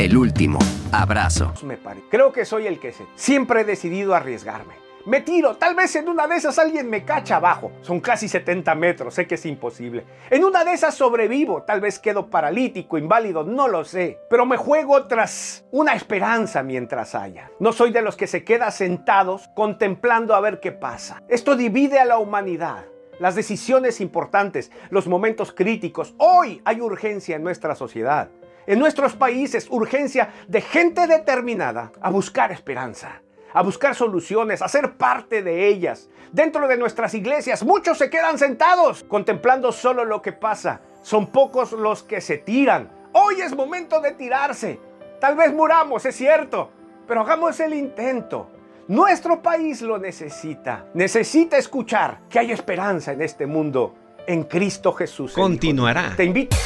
El último abrazo. Me pare. Creo que soy el que sé. Siempre he decidido arriesgarme. Me tiro, tal vez en una de esas alguien me cacha abajo. Son casi 70 metros, sé que es imposible. En una de esas sobrevivo, tal vez quedo paralítico, inválido, no lo sé. Pero me juego tras una esperanza mientras haya. No soy de los que se queda sentados contemplando a ver qué pasa. Esto divide a la humanidad. Las decisiones importantes, los momentos críticos. Hoy hay urgencia en nuestra sociedad. En nuestros países, urgencia de gente determinada a buscar esperanza a buscar soluciones, a ser parte de ellas. Dentro de nuestras iglesias muchos se quedan sentados contemplando solo lo que pasa. Son pocos los que se tiran. Hoy es momento de tirarse. Tal vez muramos, es cierto, pero hagamos el intento. Nuestro país lo necesita. Necesita escuchar que hay esperanza en este mundo. En Cristo Jesús. Continuará. Te invito.